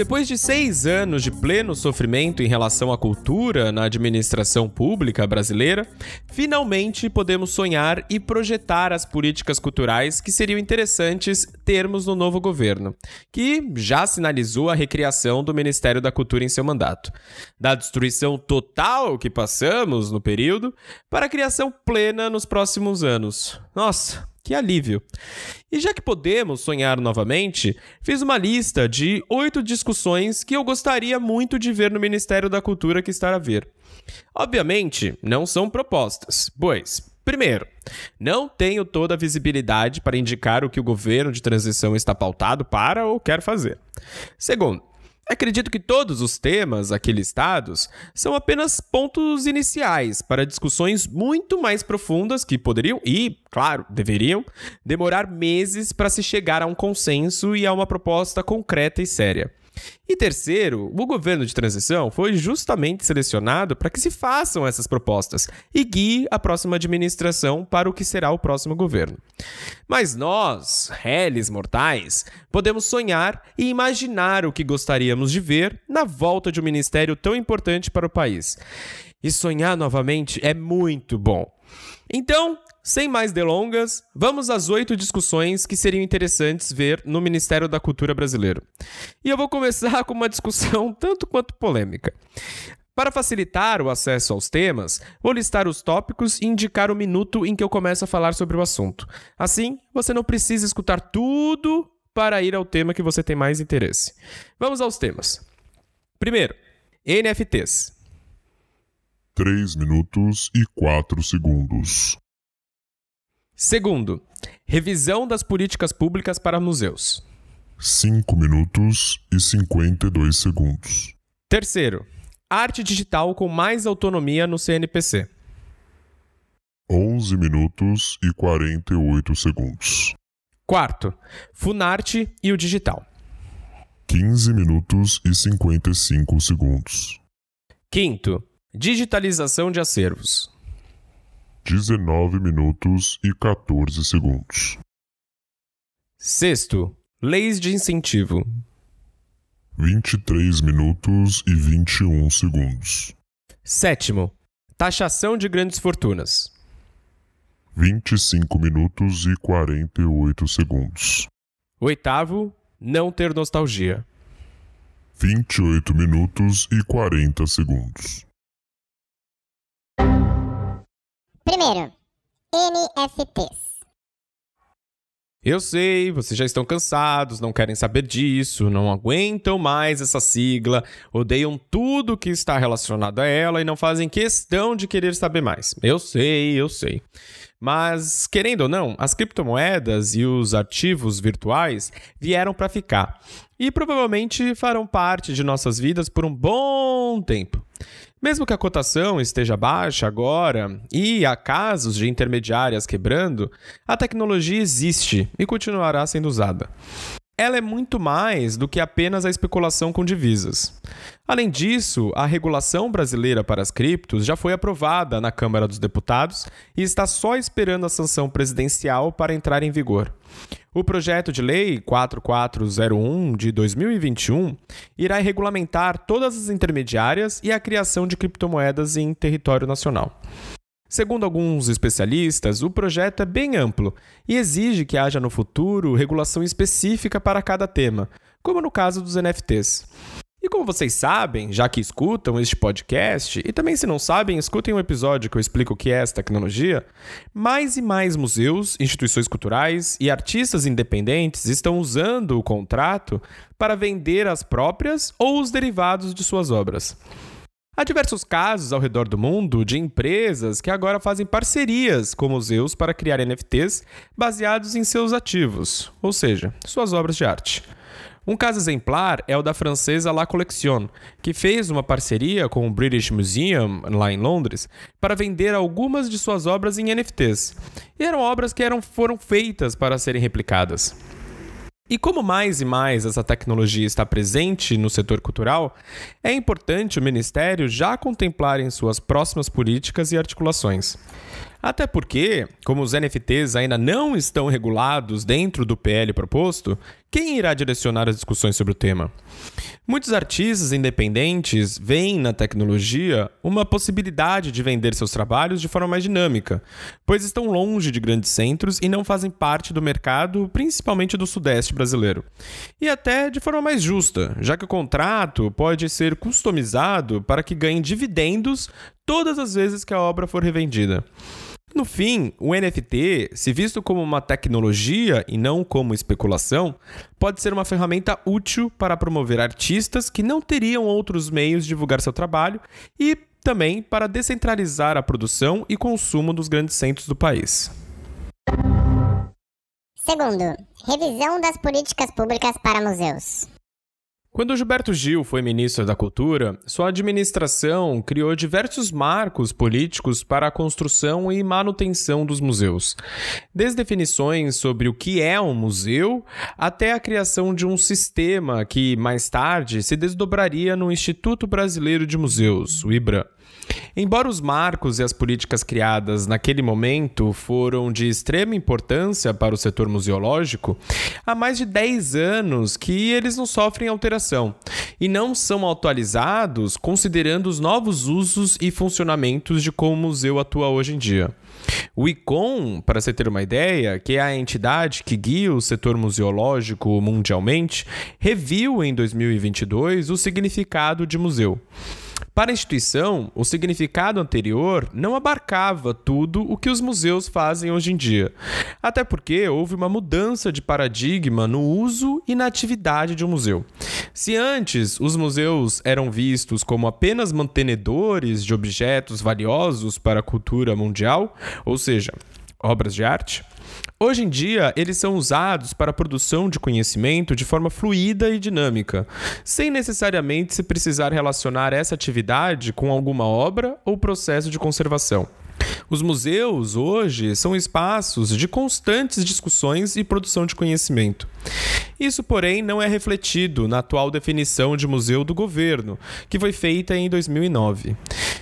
Depois de seis anos de pleno sofrimento em relação à cultura na administração pública brasileira, finalmente podemos sonhar e projetar as políticas culturais que seriam interessantes termos no novo governo, que já sinalizou a recriação do Ministério da Cultura em seu mandato. Da destruição total que passamos no período para a criação plena nos próximos anos. Nossa, que alívio! E já que podemos sonhar novamente, fiz uma lista de oito discussões que eu gostaria muito de ver no Ministério da Cultura que está a ver. Obviamente, não são propostas, pois, primeiro, não tenho toda a visibilidade para indicar o que o governo de transição está pautado para ou quer fazer. Segundo, Acredito que todos os temas aqui listados são apenas pontos iniciais para discussões muito mais profundas que poderiam e, claro, deveriam demorar meses para se chegar a um consenso e a uma proposta concreta e séria. E terceiro, o governo de transição foi justamente selecionado para que se façam essas propostas e guie a próxima administração para o que será o próximo governo. Mas nós, réis mortais, podemos sonhar e imaginar o que gostaríamos de ver na volta de um ministério tão importante para o país. E sonhar novamente é muito bom. Então, sem mais delongas, vamos às oito discussões que seriam interessantes ver no Ministério da Cultura brasileiro. E eu vou começar com uma discussão tanto quanto polêmica. Para facilitar o acesso aos temas, vou listar os tópicos e indicar o minuto em que eu começo a falar sobre o assunto. Assim, você não precisa escutar tudo para ir ao tema que você tem mais interesse. Vamos aos temas. Primeiro, NFTs. 3 minutos e 4 segundos. Segundo, revisão das políticas públicas para museus. 5 minutos e 52 segundos. Terceiro, arte digital com mais autonomia no CNPC. 11 minutos e 48 segundos. Quarto, Funarte e o digital. 15 minutos e 55 segundos. Quinto, digitalização de acervos. 19 minutos e 14 segundos. Sexto, leis de incentivo. 23 minutos e 21 segundos. Sétimo, taxação de grandes fortunas. 25 minutos e 48 segundos. Oitavo, não ter nostalgia. 28 minutos e 40 segundos. Primeiro, NFTs. Eu sei, vocês já estão cansados, não querem saber disso, não aguentam mais essa sigla, odeiam tudo que está relacionado a ela e não fazem questão de querer saber mais. Eu sei, eu sei. Mas, querendo ou não, as criptomoedas e os ativos virtuais vieram para ficar e provavelmente farão parte de nossas vidas por um bom tempo. Mesmo que a cotação esteja baixa agora e há casos de intermediárias quebrando, a tecnologia existe e continuará sendo usada. Ela é muito mais do que apenas a especulação com divisas. Além disso, a regulação brasileira para as criptos já foi aprovada na Câmara dos Deputados e está só esperando a sanção presidencial para entrar em vigor. O projeto de lei 4401 de 2021 irá regulamentar todas as intermediárias e a criação de criptomoedas em território nacional. Segundo alguns especialistas, o projeto é bem amplo e exige que haja no futuro regulação específica para cada tema, como no caso dos NFTs. E como vocês sabem, já que escutam este podcast, e também se não sabem, escutem um episódio que eu explico o que é essa tecnologia, mais e mais museus, instituições culturais e artistas independentes estão usando o contrato para vender as próprias ou os derivados de suas obras. Há diversos casos ao redor do mundo de empresas que agora fazem parcerias com museus para criar NFTs baseados em seus ativos, ou seja, suas obras de arte. Um caso exemplar é o da francesa La Collection, que fez uma parceria com o British Museum, lá em Londres, para vender algumas de suas obras em NFTs. E eram obras que eram, foram feitas para serem replicadas. E como mais e mais essa tecnologia está presente no setor cultural, é importante o Ministério já contemplar em suas próximas políticas e articulações. Até porque, como os NFTs ainda não estão regulados dentro do PL proposto, quem irá direcionar as discussões sobre o tema? Muitos artistas independentes veem na tecnologia uma possibilidade de vender seus trabalhos de forma mais dinâmica, pois estão longe de grandes centros e não fazem parte do mercado, principalmente do Sudeste brasileiro. E até de forma mais justa, já que o contrato pode ser customizado para que ganhe dividendos todas as vezes que a obra for revendida. No fim, o NFT, se visto como uma tecnologia e não como especulação, pode ser uma ferramenta útil para promover artistas que não teriam outros meios de divulgar seu trabalho e também para descentralizar a produção e consumo dos grandes centros do país. Segundo, revisão das políticas públicas para museus. Quando Gilberto Gil foi ministro da Cultura, sua administração criou diversos marcos políticos para a construção e manutenção dos museus. Desde definições sobre o que é um museu, até a criação de um sistema que, mais tarde, se desdobraria no Instituto Brasileiro de Museus, o IBRAM. Embora os marcos e as políticas criadas naquele momento foram de extrema importância para o setor museológico, há mais de 10 anos que eles não sofrem alteração e não são atualizados considerando os novos usos e funcionamentos de como o museu atua hoje em dia. O ICOM, para você ter uma ideia, que é a entidade que guia o setor museológico mundialmente, reviu em 2022 o significado de museu. Para a instituição, o significado anterior não abarcava tudo o que os museus fazem hoje em dia, até porque houve uma mudança de paradigma no uso e na atividade de um museu. Se antes os museus eram vistos como apenas mantenedores de objetos valiosos para a cultura mundial, ou seja, obras de arte, Hoje em dia, eles são usados para a produção de conhecimento de forma fluida e dinâmica, sem necessariamente se precisar relacionar essa atividade com alguma obra ou processo de conservação. Os museus hoje são espaços de constantes discussões e produção de conhecimento. Isso, porém, não é refletido na atual definição de museu do governo, que foi feita em 2009.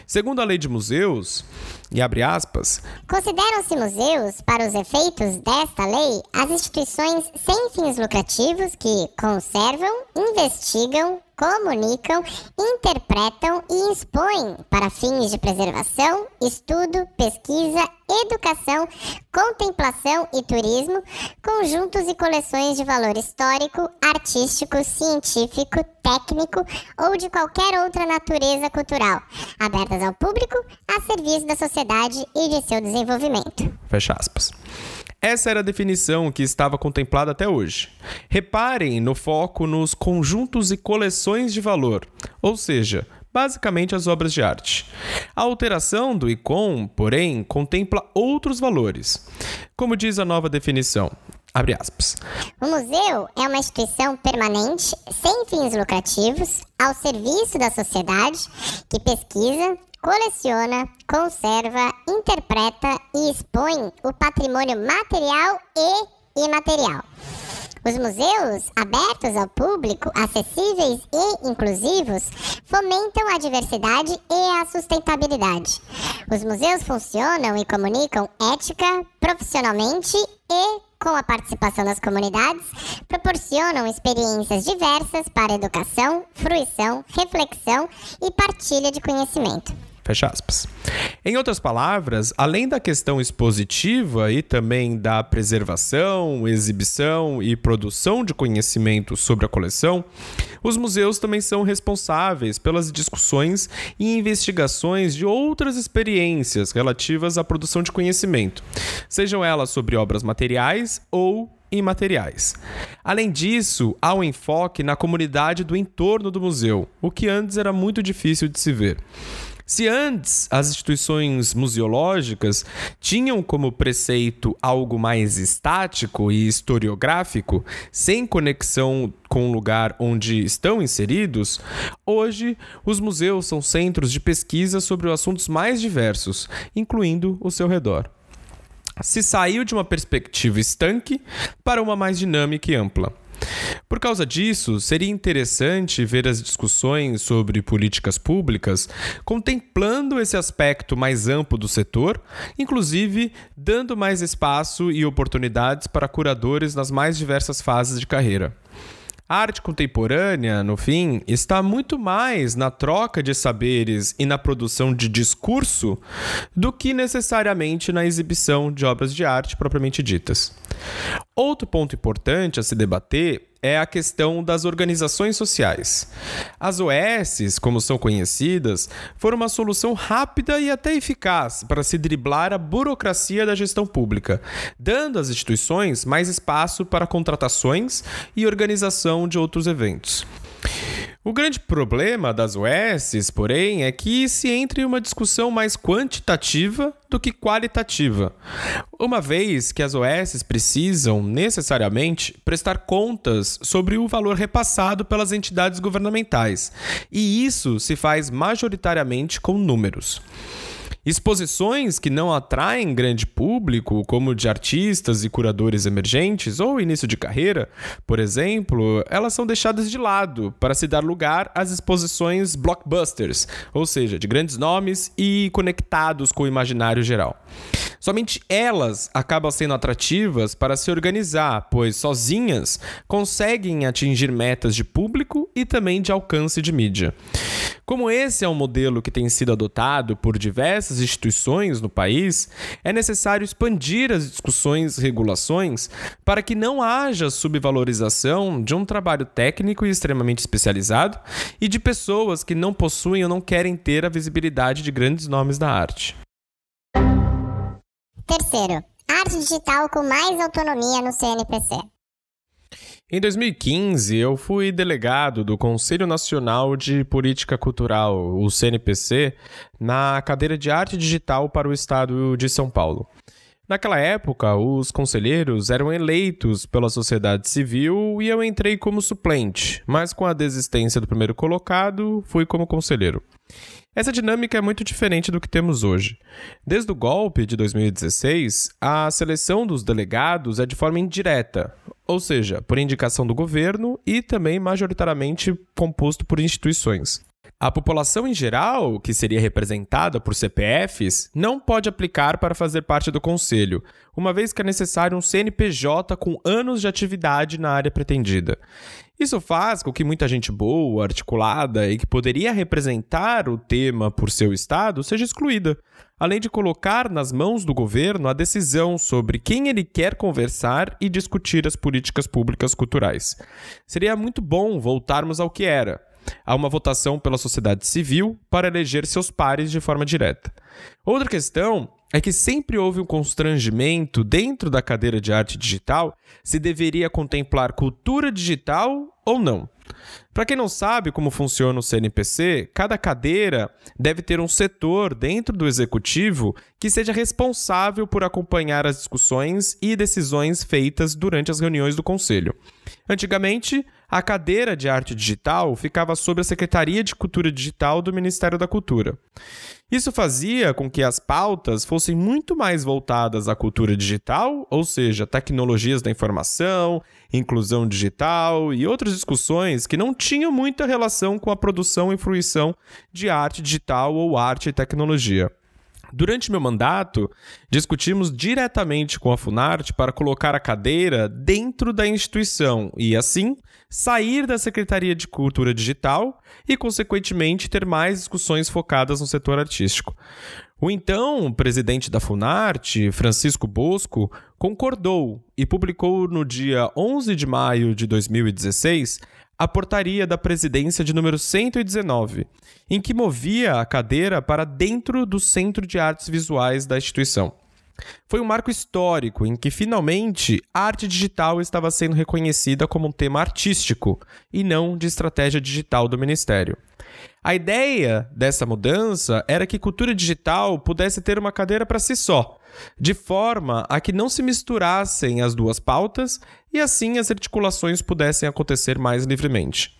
Segundo a lei de museus, e abre aspas, consideram-se museus, para os efeitos desta lei, as instituições sem fins lucrativos que conservam, investigam, comunicam, interpretam e expõem para fins de preservação, estudo, pesquisa, educação, contemplação e turismo, conjuntos e coleções de valor histórico, artístico, científico, técnico ou de qualquer outra natureza cultural, abertas ao público, a serviço da sociedade e de seu desenvolvimento. Fecha aspas. Essa era a definição que estava contemplada até hoje. Reparem no foco nos conjuntos e coleções de valor, ou seja, basicamente as obras de arte. A alteração do ICOM, porém, contempla outros valores. Como diz a nova definição. O museu é uma instituição permanente, sem fins lucrativos, ao serviço da sociedade, que pesquisa, coleciona, conserva, interpreta e expõe o patrimônio material e imaterial. Os museus, abertos ao público, acessíveis e inclusivos, fomentam a diversidade e a sustentabilidade. Os museus funcionam e comunicam ética, profissionalmente e com a participação das comunidades, proporcionam experiências diversas para educação, fruição, reflexão e partilha de conhecimento. Fecha aspas. Em outras palavras, além da questão expositiva e também da preservação, exibição e produção de conhecimento sobre a coleção, os museus também são responsáveis pelas discussões e investigações de outras experiências relativas à produção de conhecimento, sejam elas sobre obras materiais ou imateriais. Além disso, há um enfoque na comunidade do entorno do museu, o que antes era muito difícil de se ver. Se antes as instituições museológicas tinham como preceito algo mais estático e historiográfico, sem conexão com o lugar onde estão inseridos, hoje os museus são centros de pesquisa sobre assuntos mais diversos, incluindo o seu redor se saiu de uma perspectiva estanque para uma mais dinâmica e ampla. Por causa disso, seria interessante ver as discussões sobre políticas públicas contemplando esse aspecto mais amplo do setor, inclusive dando mais espaço e oportunidades para curadores nas mais diversas fases de carreira. A arte contemporânea, no fim, está muito mais na troca de saberes e na produção de discurso do que necessariamente na exibição de obras de arte propriamente ditas. Outro ponto importante a se debater é a questão das organizações sociais. As OS, como são conhecidas, foram uma solução rápida e até eficaz para se driblar a burocracia da gestão pública, dando às instituições mais espaço para contratações e organização de outros eventos. O grande problema das OS, porém, é que se entra em uma discussão mais quantitativa do que qualitativa, uma vez que as OS precisam necessariamente prestar contas sobre o valor repassado pelas entidades governamentais, e isso se faz majoritariamente com números. Exposições que não atraem grande público, como de artistas e curadores emergentes ou início de carreira, por exemplo, elas são deixadas de lado para se dar lugar às exposições blockbusters, ou seja, de grandes nomes e conectados com o imaginário geral. Somente elas acabam sendo atrativas para se organizar, pois sozinhas conseguem atingir metas de público e também de alcance de mídia. Como esse é um modelo que tem sido adotado por diversas instituições no país, é necessário expandir as discussões e regulações para que não haja subvalorização de um trabalho técnico e extremamente especializado e de pessoas que não possuem ou não querem ter a visibilidade de grandes nomes da arte. Terceiro, arte digital com mais autonomia no CNPC. Em 2015, eu fui delegado do Conselho Nacional de Política Cultural, o CNPC, na cadeira de arte digital para o estado de São Paulo. Naquela época, os conselheiros eram eleitos pela sociedade civil e eu entrei como suplente, mas com a desistência do primeiro colocado, fui como conselheiro. Essa dinâmica é muito diferente do que temos hoje. Desde o golpe de 2016, a seleção dos delegados é de forma indireta, ou seja, por indicação do governo e também majoritariamente composto por instituições. A população em geral, que seria representada por CPFs, não pode aplicar para fazer parte do conselho, uma vez que é necessário um CNPJ com anos de atividade na área pretendida. Isso faz com que muita gente boa, articulada e que poderia representar o tema por seu estado seja excluída, além de colocar nas mãos do governo a decisão sobre quem ele quer conversar e discutir as políticas públicas culturais. Seria muito bom voltarmos ao que era a uma votação pela sociedade civil para eleger seus pares de forma direta. Outra questão é que sempre houve um constrangimento dentro da cadeira de arte digital se deveria contemplar cultura digital ou não. Para quem não sabe como funciona o CNPC, cada cadeira deve ter um setor dentro do executivo que seja responsável por acompanhar as discussões e decisões feitas durante as reuniões do conselho. Antigamente, a cadeira de arte digital ficava sob a Secretaria de Cultura Digital do Ministério da Cultura. Isso fazia com que as pautas fossem muito mais voltadas à cultura digital, ou seja, tecnologias da informação, inclusão digital e outras discussões que não tinham muita relação com a produção e fruição de arte digital ou arte e tecnologia. Durante meu mandato, discutimos diretamente com a Funarte para colocar a cadeira dentro da instituição e, assim, sair da Secretaria de Cultura Digital e, consequentemente, ter mais discussões focadas no setor artístico. O então presidente da Funarte, Francisco Bosco, concordou e publicou no dia 11 de maio de 2016 a portaria da presidência de número 119, em que movia a cadeira para dentro do Centro de Artes Visuais da instituição. Foi um marco histórico em que finalmente a arte digital estava sendo reconhecida como um tema artístico e não de estratégia digital do ministério. A ideia dessa mudança era que cultura digital pudesse ter uma cadeira para si só, de forma a que não se misturassem as duas pautas e assim as articulações pudessem acontecer mais livremente.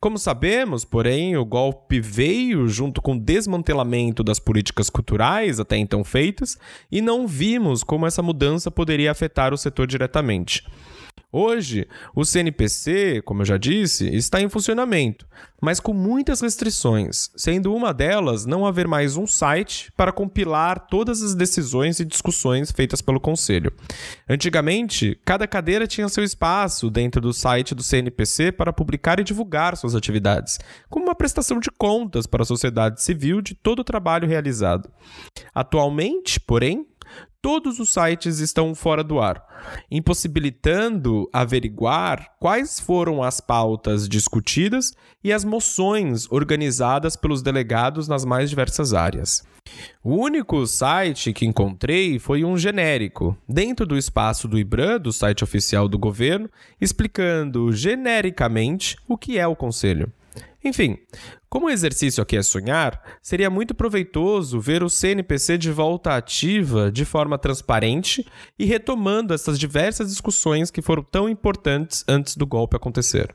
Como sabemos, porém, o golpe veio junto com o desmantelamento das políticas culturais até então feitas e não vimos como essa mudança poderia afetar o setor diretamente. Hoje, o CNPC, como eu já disse, está em funcionamento, mas com muitas restrições, sendo uma delas não haver mais um site para compilar todas as decisões e discussões feitas pelo Conselho. Antigamente, cada cadeira tinha seu espaço dentro do site do CNPC para publicar e divulgar suas atividades, como uma prestação de contas para a sociedade civil de todo o trabalho realizado. Atualmente, porém, todos os sites estão fora do ar, impossibilitando averiguar quais foram as pautas discutidas e as moções organizadas pelos delegados nas mais diversas áreas. O único site que encontrei foi um genérico, dentro do espaço do IBRAM, do site oficial do governo, explicando genericamente o que é o conselho. Enfim, como o exercício aqui é sonhar, seria muito proveitoso ver o CNPC de volta ativa de forma transparente e retomando essas diversas discussões que foram tão importantes antes do golpe acontecer.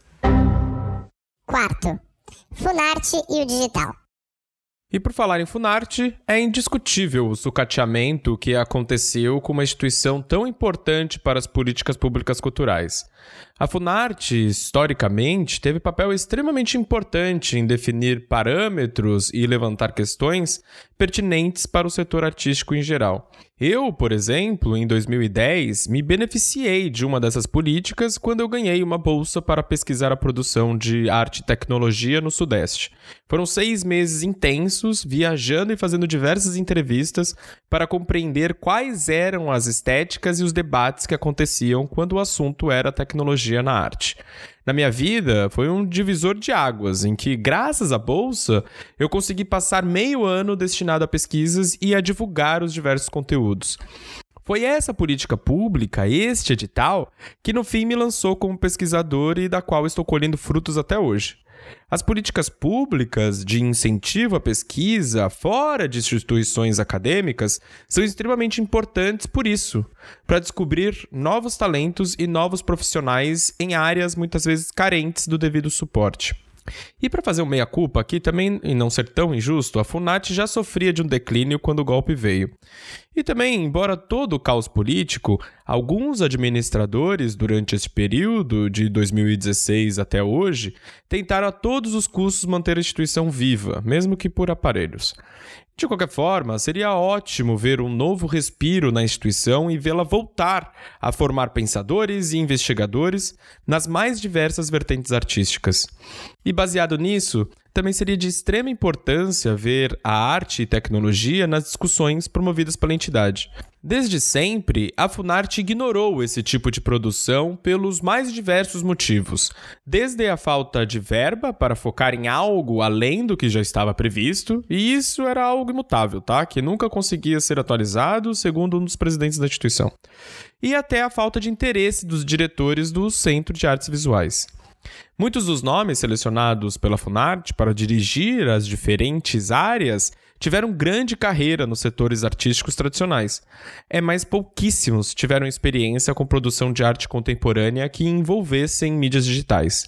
Quarto, Funarte e o digital. E por falar em Funarte, é indiscutível o sucateamento que aconteceu com uma instituição tão importante para as políticas públicas culturais. A Funarte, historicamente, teve papel extremamente importante em definir parâmetros e levantar questões pertinentes para o setor artístico em geral. Eu, por exemplo, em 2010, me beneficiei de uma dessas políticas quando eu ganhei uma bolsa para pesquisar a produção de arte e tecnologia no Sudeste. Foram seis meses intensos, viajando e fazendo diversas entrevistas para compreender quais eram as estéticas e os debates que aconteciam quando o assunto era tecnologia na arte na minha vida foi um divisor de águas, em que, graças à bolsa, eu consegui passar meio ano destinado a pesquisas e a divulgar os diversos conteúdos. Foi essa política pública, este edital, que no fim me lançou como pesquisador e da qual estou colhendo frutos até hoje. As políticas públicas de incentivo à pesquisa fora de instituições acadêmicas são extremamente importantes por isso, para descobrir novos talentos e novos profissionais em áreas muitas vezes carentes do devido suporte. E para fazer um meia-culpa aqui também, e não ser tão injusto, a Funat já sofria de um declínio quando o golpe veio. E também, embora todo o caos político, alguns administradores durante esse período, de 2016 até hoje, tentaram a todos os custos manter a instituição viva, mesmo que por aparelhos. De qualquer forma, seria ótimo ver um novo respiro na instituição e vê-la voltar a formar pensadores e investigadores nas mais diversas vertentes artísticas. E baseado nisso, também seria de extrema importância ver a arte e tecnologia nas discussões promovidas pela entidade. Desde sempre, a Funarte ignorou esse tipo de produção pelos mais diversos motivos, desde a falta de verba para focar em algo além do que já estava previsto, e isso era algo imutável, tá? Que nunca conseguia ser atualizado, segundo um dos presidentes da instituição, e até a falta de interesse dos diretores do Centro de Artes Visuais. Muitos dos nomes selecionados pela Funarte para dirigir as diferentes áreas tiveram grande carreira nos setores artísticos tradicionais. É, mas pouquíssimos tiveram experiência com produção de arte contemporânea que envolvessem mídias digitais.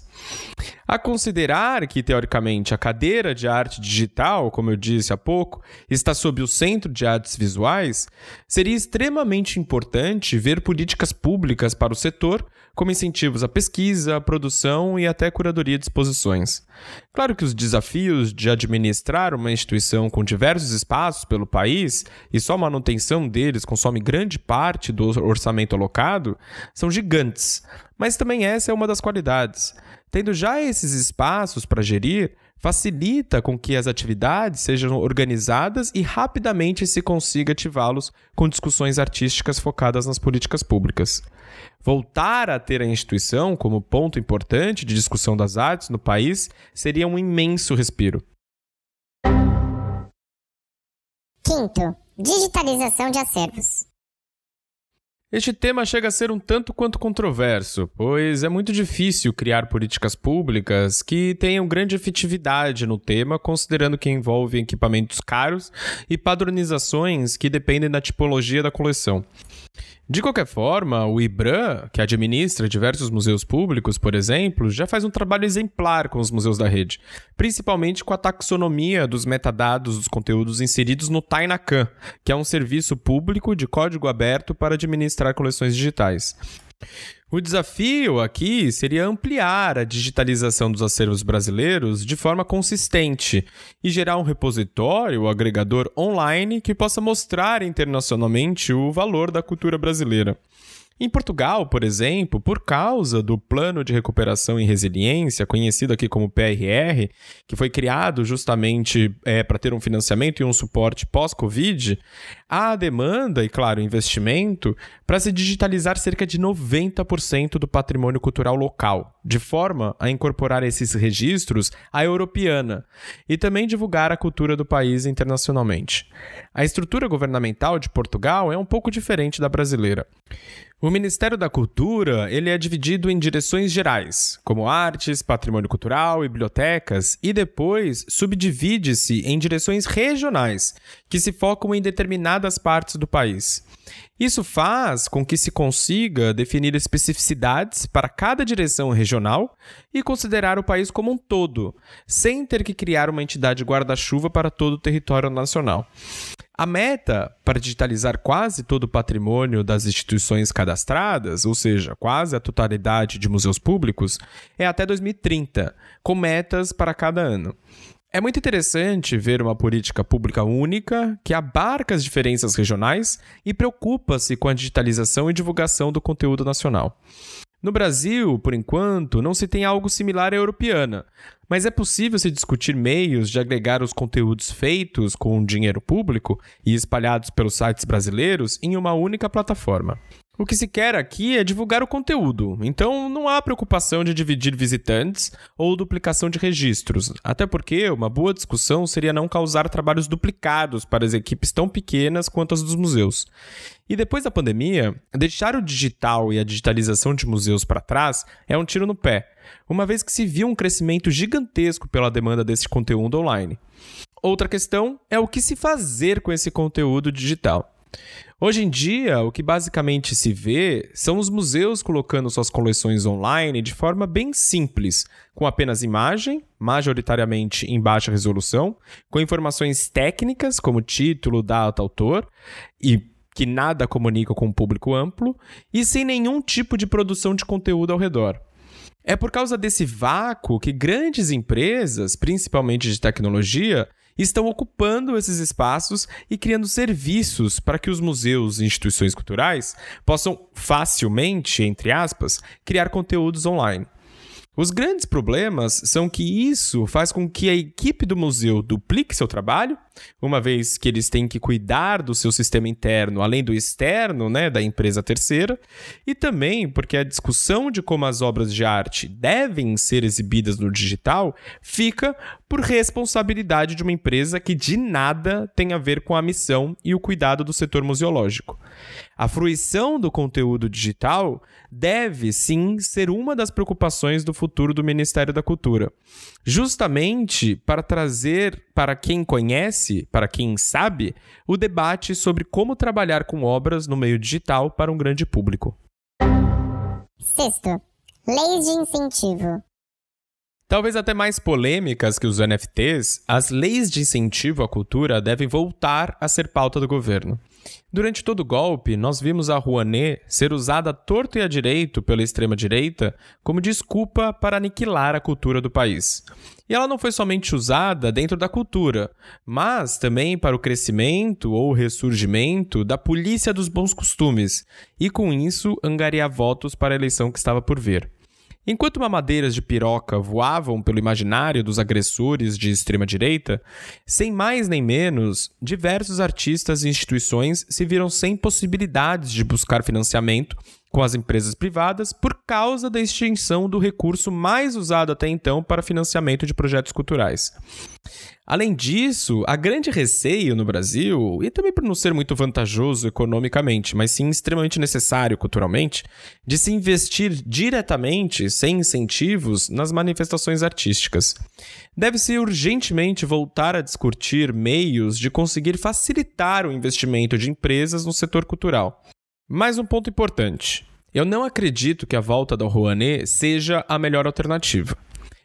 A considerar que, teoricamente, a cadeira de arte digital, como eu disse há pouco, está sob o Centro de Artes Visuais, seria extremamente importante ver políticas públicas para o setor como incentivos à pesquisa, à produção e até curadoria de exposições. Claro que os desafios de administrar uma instituição com diversos espaços pelo país e só a manutenção deles consome grande parte do orçamento alocado são gigantes, mas também essa é uma das qualidades. Tendo já esses espaços para gerir, facilita com que as atividades sejam organizadas e rapidamente se consiga ativá-los com discussões artísticas focadas nas políticas públicas. Voltar a ter a instituição como ponto importante de discussão das artes no país seria um imenso respiro. Quinto, digitalização de acervos. Este tema chega a ser um tanto quanto controverso, pois é muito difícil criar políticas públicas que tenham grande efetividade no tema, considerando que envolve equipamentos caros e padronizações que dependem da tipologia da coleção. De qualquer forma, o IBRAM, que administra diversos museus públicos, por exemplo, já faz um trabalho exemplar com os museus da rede, principalmente com a taxonomia dos metadados dos conteúdos inseridos no Tainacan, que é um serviço público de código aberto para administrar coleções digitais. O desafio aqui seria ampliar a digitalização dos acervos brasileiros de forma consistente e gerar um repositório ou agregador online que possa mostrar internacionalmente o valor da cultura brasileira. Em Portugal, por exemplo, por causa do Plano de Recuperação e Resiliência, conhecido aqui como PRR, que foi criado justamente é, para ter um financiamento e um suporte pós-Covid, há demanda e, claro, investimento para se digitalizar cerca de 90% do patrimônio cultural local, de forma a incorporar esses registros à europeana e também divulgar a cultura do país internacionalmente. A estrutura governamental de Portugal é um pouco diferente da brasileira. O Ministério da Cultura ele é dividido em direções gerais, como artes, patrimônio cultural e bibliotecas, e depois subdivide-se em direções regionais, que se focam em determinadas partes do país. Isso faz com que se consiga definir especificidades para cada direção regional e considerar o país como um todo, sem ter que criar uma entidade guarda-chuva para todo o território nacional. A meta para digitalizar quase todo o patrimônio das instituições cadastradas, ou seja, quase a totalidade de museus públicos, é até 2030, com metas para cada ano. É muito interessante ver uma política pública única que abarca as diferenças regionais e preocupa-se com a digitalização e divulgação do conteúdo nacional. No Brasil, por enquanto, não se tem algo similar à europeana, mas é possível se discutir meios de agregar os conteúdos feitos com dinheiro público e espalhados pelos sites brasileiros em uma única plataforma. O que se quer aqui é divulgar o conteúdo, então não há preocupação de dividir visitantes ou duplicação de registros, até porque uma boa discussão seria não causar trabalhos duplicados para as equipes tão pequenas quanto as dos museus. E depois da pandemia, deixar o digital e a digitalização de museus para trás é um tiro no pé, uma vez que se viu um crescimento gigantesco pela demanda desse conteúdo online. Outra questão é o que se fazer com esse conteúdo digital. Hoje em dia, o que basicamente se vê são os museus colocando suas coleções online de forma bem simples, com apenas imagem, majoritariamente em baixa resolução, com informações técnicas como título, data, autor e que nada comunica com o público amplo e sem nenhum tipo de produção de conteúdo ao redor. É por causa desse vácuo que grandes empresas, principalmente de tecnologia, estão ocupando esses espaços e criando serviços para que os museus e instituições culturais possam facilmente, entre aspas, criar conteúdos online. Os grandes problemas são que isso faz com que a equipe do museu duplique seu trabalho, uma vez que eles têm que cuidar do seu sistema interno, além do externo, né, da empresa terceira, e também porque a discussão de como as obras de arte devem ser exibidas no digital fica por responsabilidade de uma empresa que de nada tem a ver com a missão e o cuidado do setor museológico. A fruição do conteúdo digital deve sim ser uma das preocupações do futuro do Ministério da Cultura, justamente para trazer para quem conhece, para quem sabe, o debate sobre como trabalhar com obras no meio digital para um grande público. Sexto, leis de incentivo. Talvez até mais polêmicas que os NFTs, as leis de incentivo à cultura devem voltar a ser pauta do governo. Durante todo o golpe, nós vimos a Rouanet ser usada torto e à direito pela extrema-direita como desculpa para aniquilar a cultura do país. E ela não foi somente usada dentro da cultura, mas também para o crescimento ou ressurgimento da polícia dos bons costumes, e com isso angariar votos para a eleição que estava por vir. Enquanto mamadeiras de piroca voavam pelo imaginário dos agressores de extrema-direita, sem mais nem menos, diversos artistas e instituições se viram sem possibilidades de buscar financiamento com as empresas privadas por causa da extinção do recurso mais usado até então para financiamento de projetos culturais. Além disso, há grande receio no Brasil, e também por não ser muito vantajoso economicamente, mas sim extremamente necessário culturalmente, de se investir diretamente, sem incentivos, nas manifestações artísticas. Deve-se urgentemente voltar a discutir meios de conseguir facilitar o investimento de empresas no setor cultural. Mais um ponto importante. Eu não acredito que a volta da Rouanet seja a melhor alternativa.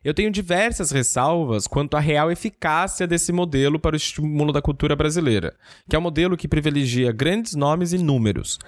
Eu tenho diversas ressalvas quanto à real eficácia desse modelo para o estímulo da cultura brasileira, que é um modelo que privilegia grandes nomes e números.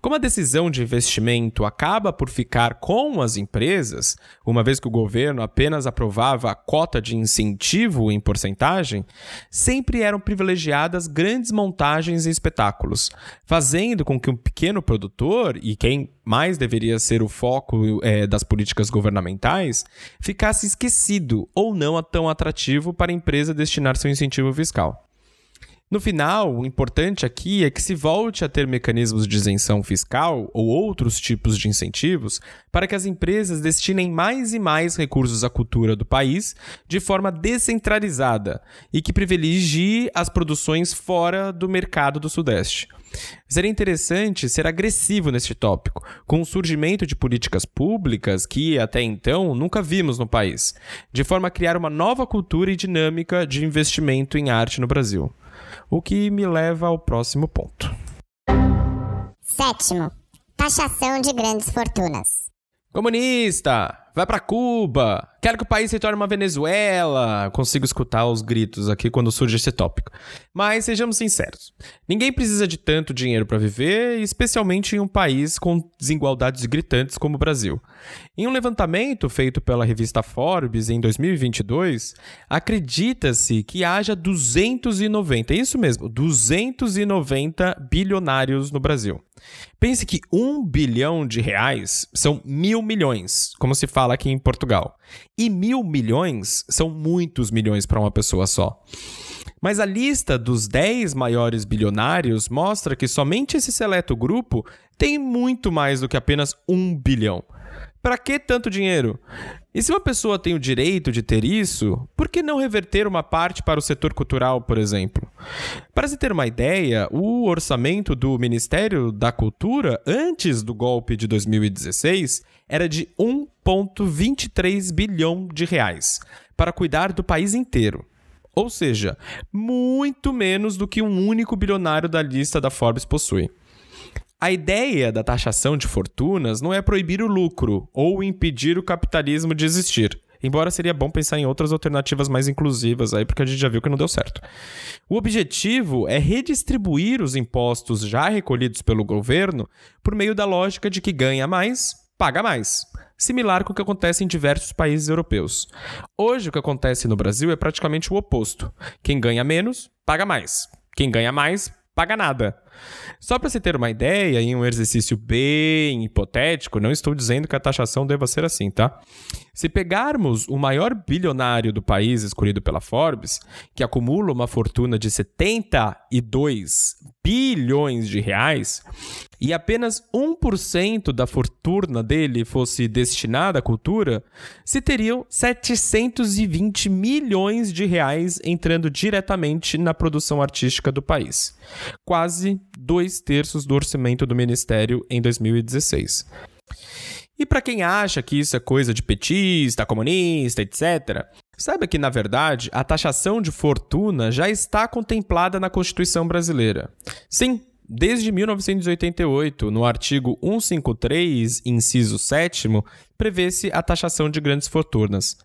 Como a decisão de investimento acaba por ficar com as empresas, uma vez que o governo apenas aprovava a cota de incentivo em porcentagem, sempre eram privilegiadas grandes montagens e espetáculos, fazendo com que um pequeno produtor, e quem mais deveria ser o foco é, das políticas governamentais, ficasse esquecido ou não tão atrativo para a empresa destinar seu incentivo fiscal. No final, o importante aqui é que se volte a ter mecanismos de isenção fiscal ou outros tipos de incentivos para que as empresas destinem mais e mais recursos à cultura do país de forma descentralizada e que privilegie as produções fora do mercado do Sudeste. Seria interessante ser agressivo neste tópico, com o surgimento de políticas públicas que, até então, nunca vimos no país, de forma a criar uma nova cultura e dinâmica de investimento em arte no Brasil. O que me leva ao próximo ponto. Sétimo, taxação de grandes fortunas. Comunista, vai para Cuba, quero que o país se torne uma Venezuela. Consigo escutar os gritos aqui quando surge esse tópico. Mas sejamos sinceros, ninguém precisa de tanto dinheiro para viver, especialmente em um país com desigualdades gritantes como o Brasil. Em um levantamento feito pela revista Forbes em 2022, acredita-se que haja 290, isso mesmo, 290 bilionários no Brasil. Pense que um bilhão de reais são mil milhões, como se fala aqui em Portugal. E mil milhões são muitos milhões para uma pessoa só. Mas a lista dos 10 maiores bilionários mostra que somente esse seleto grupo tem muito mais do que apenas um bilhão. Para que tanto dinheiro? E se uma pessoa tem o direito de ter isso, por que não reverter uma parte para o setor cultural, por exemplo? Para se ter uma ideia, o orçamento do Ministério da Cultura antes do golpe de 2016 era de 1,23 bilhão de reais para cuidar do país inteiro. Ou seja, muito menos do que um único bilionário da lista da Forbes possui. A ideia da taxação de fortunas não é proibir o lucro ou impedir o capitalismo de existir. Embora seria bom pensar em outras alternativas mais inclusivas aí, porque a gente já viu que não deu certo. O objetivo é redistribuir os impostos já recolhidos pelo governo por meio da lógica de que ganha mais, paga mais. Similar com o que acontece em diversos países europeus. Hoje, o que acontece no Brasil é praticamente o oposto. Quem ganha menos, paga mais. Quem ganha mais, paga nada. Só para você ter uma ideia, em um exercício bem hipotético, não estou dizendo que a taxação deva ser assim, tá? Se pegarmos o maior bilionário do país escolhido pela Forbes, que acumula uma fortuna de 72 bilhões de reais, e apenas 1% da fortuna dele fosse destinada à cultura, se teriam 720 milhões de reais entrando diretamente na produção artística do país. Quase dois terços do orçamento do ministério em 2016. E para quem acha que isso é coisa de petista, comunista, etc., saiba que, na verdade, a taxação de fortuna já está contemplada na Constituição brasileira. Sim, desde 1988, no artigo 153, inciso 7, prevê-se a taxação de grandes fortunas.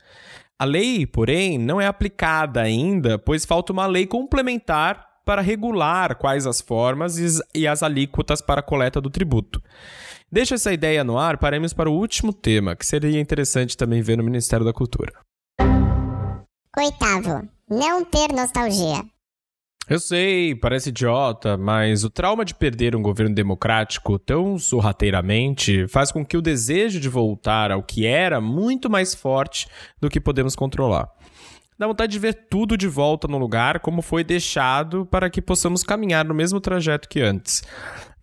A lei, porém, não é aplicada ainda, pois falta uma lei complementar para regular quais as formas e as alíquotas para a coleta do tributo. Deixa essa ideia no ar, paremos para o último tema, que seria interessante também ver no Ministério da Cultura. Oitavo, não ter nostalgia. Eu sei, parece idiota, mas o trauma de perder um governo democrático tão sorrateiramente faz com que o desejo de voltar ao que era muito mais forte do que podemos controlar. Dá vontade de ver tudo de volta no lugar como foi deixado para que possamos caminhar no mesmo trajeto que antes.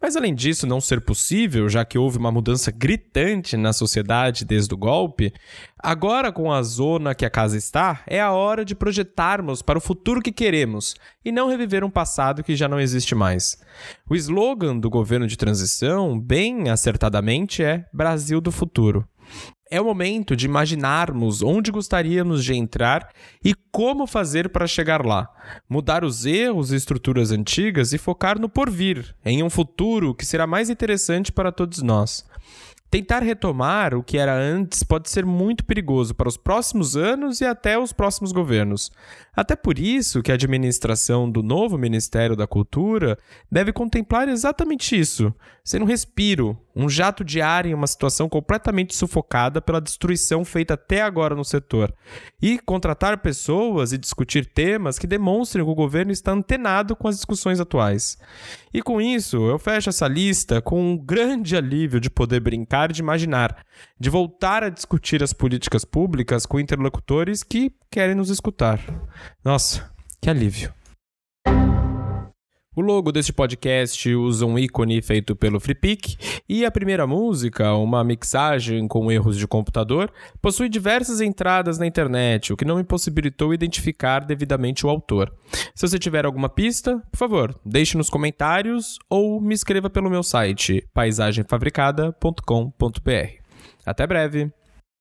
Mas além disso não ser possível, já que houve uma mudança gritante na sociedade desde o golpe, agora com a zona que a casa está, é a hora de projetarmos para o futuro que queremos e não reviver um passado que já não existe mais. O slogan do governo de transição, bem acertadamente, é Brasil do futuro. É o momento de imaginarmos onde gostaríamos de entrar e como fazer para chegar lá. Mudar os erros e estruturas antigas e focar no porvir, em um futuro que será mais interessante para todos nós. Tentar retomar o que era antes pode ser muito perigoso para os próximos anos e até os próximos governos. Até por isso que a administração do novo Ministério da Cultura deve contemplar exatamente isso: ser um respiro, um jato de ar em uma situação completamente sufocada pela destruição feita até agora no setor, e contratar pessoas e discutir temas que demonstrem que o governo está antenado com as discussões atuais. E com isso, eu fecho essa lista com um grande alívio de poder brincar e de imaginar, de voltar a discutir as políticas públicas com interlocutores que querem nos escutar. Nossa, que alívio. O logo deste podcast usa um ícone feito pelo FreePic e a primeira música, uma mixagem com erros de computador, possui diversas entradas na internet, o que não impossibilitou identificar devidamente o autor. Se você tiver alguma pista, por favor, deixe nos comentários ou me escreva pelo meu site paisagemfabricada.com.br. Até breve!